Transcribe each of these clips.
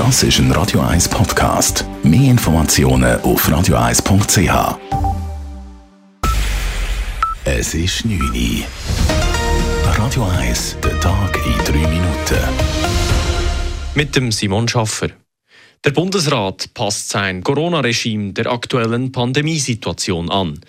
Das ist ein Radio 1 Podcast. Mehr Informationen auf radio1.ch. Es ist 9 Uhr. Radio 1, der Tag in 3 Minuten. Mit dem Simon Schaffer. Der Bundesrat passt sein Corona-Regime der aktuellen Pandemiesituation an.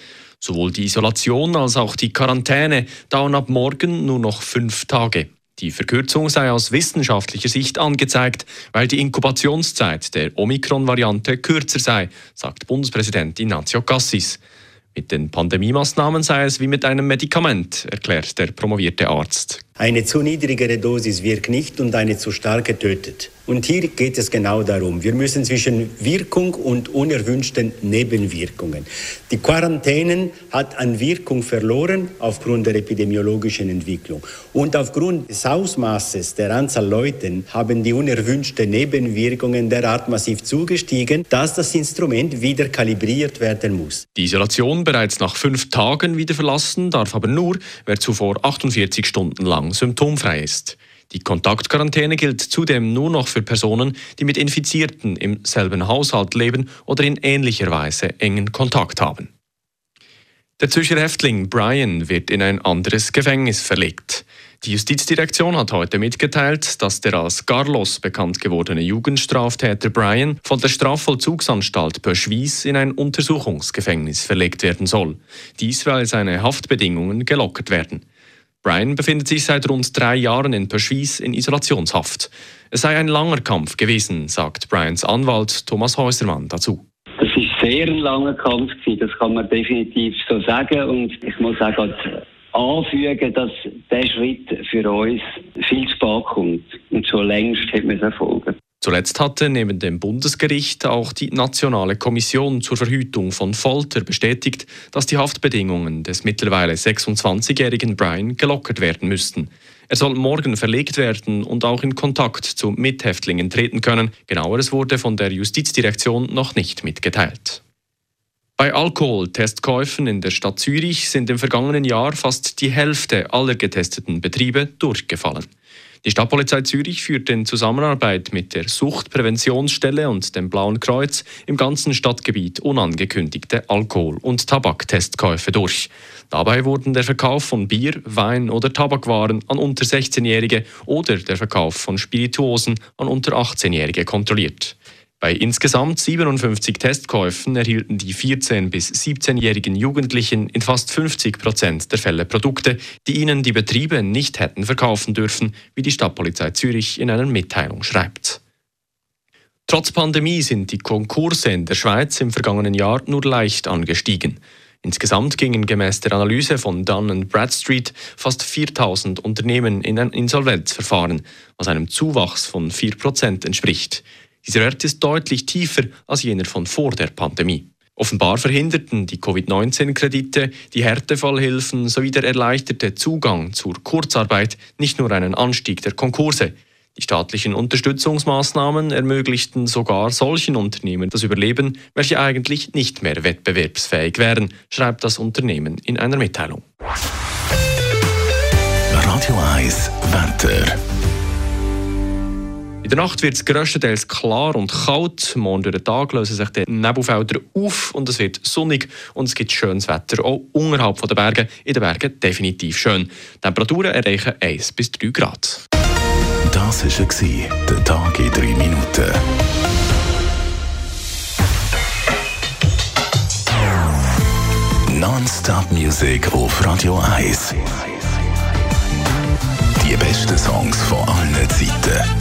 Sowohl die Isolation als auch die Quarantäne dauern ab morgen nur noch fünf Tage. Die Verkürzung sei aus wissenschaftlicher Sicht angezeigt, weil die Inkubationszeit der Omikron-Variante kürzer sei, sagt Bundespräsident Ignazio Cassis. Mit den Pandemiemaßnahmen sei es wie mit einem Medikament, erklärt der promovierte Arzt. Eine zu niedrigere Dosis wirkt nicht und eine zu starke tötet. Und hier geht es genau darum. Wir müssen zwischen Wirkung und unerwünschten Nebenwirkungen. Die Quarantänen hat an Wirkung verloren aufgrund der epidemiologischen Entwicklung. Und aufgrund des Ausmaßes der Anzahl Leuten haben die unerwünschten Nebenwirkungen derart massiv zugestiegen, dass das Instrument wieder kalibriert werden muss. Die Isolation bereits nach fünf Tagen wieder verlassen darf aber nur, wer zuvor 48 Stunden lang symptomfrei ist. Die Kontaktquarantäne gilt zudem nur noch für Personen, die mit Infizierten im selben Haushalt leben oder in ähnlicher Weise engen Kontakt haben. Der Zürcher Häftling Brian wird in ein anderes Gefängnis verlegt. Die Justizdirektion hat heute mitgeteilt, dass der als Carlos bekannt gewordene Jugendstraftäter Brian von der Strafvollzugsanstalt Pöschwies in ein Untersuchungsgefängnis verlegt werden soll. Dies, weil seine Haftbedingungen gelockert werden. Brian befindet sich seit rund drei Jahren in Perschwies in Isolationshaft. Es sei ein langer Kampf gewesen, sagt Brians Anwalt Thomas Häusermann dazu. Das ist sehr ein langer Kampf das kann man definitiv so sagen. Und ich muss auch anfügen, dass der Schritt für uns viel zu spät kommt und schon längst hätte man es erfolgen. Zuletzt hatte neben dem Bundesgericht auch die Nationale Kommission zur Verhütung von Folter bestätigt, dass die Haftbedingungen des mittlerweile 26-jährigen Brian gelockert werden müssten. Er soll morgen verlegt werden und auch in Kontakt zu Mithäftlingen treten können. Genaueres wurde von der Justizdirektion noch nicht mitgeteilt. Bei Alkoholtestkäufen in der Stadt Zürich sind im vergangenen Jahr fast die Hälfte aller getesteten Betriebe durchgefallen. Die Stadtpolizei Zürich führt in Zusammenarbeit mit der Suchtpräventionsstelle und dem Blauen Kreuz im ganzen Stadtgebiet unangekündigte Alkohol- und Tabaktestkäufe durch. Dabei wurden der Verkauf von Bier, Wein oder Tabakwaren an unter 16-Jährige oder der Verkauf von Spirituosen an unter 18-Jährige kontrolliert. Bei insgesamt 57 Testkäufen erhielten die 14- bis 17-jährigen Jugendlichen in fast 50 Prozent der Fälle Produkte, die ihnen die Betriebe nicht hätten verkaufen dürfen, wie die Stadtpolizei Zürich in einer Mitteilung schreibt. Trotz Pandemie sind die Konkurse in der Schweiz im vergangenen Jahr nur leicht angestiegen. Insgesamt gingen gemäß der Analyse von Dun Bradstreet fast 4000 Unternehmen in ein Insolvenzverfahren, was einem Zuwachs von 4% entspricht. Dieser Wert ist deutlich tiefer als jener von vor der Pandemie. Offenbar verhinderten die Covid-19-Kredite, die Härtefallhilfen sowie der erleichterte Zugang zur Kurzarbeit nicht nur einen Anstieg der Konkurse. Die staatlichen Unterstützungsmaßnahmen ermöglichten sogar solchen Unternehmen das Überleben, welche eigentlich nicht mehr wettbewerbsfähig wären, schreibt das Unternehmen in einer Mitteilung. Radio 1 Wetter. In der Nacht wird es grösstenteils klar und kalt. Morgen durch den Tag lösen sich die Nebelfelder auf und es wird sonnig und es gibt schönes Wetter, auch unterhalb der Berge. In den Bergen definitiv schön. Die Temperaturen erreichen 1 bis 3 Grad. Das war der Tag in 3 Minuten. Non-Stop-Musik auf Radio 1. Die besten Songs von allen Zeiten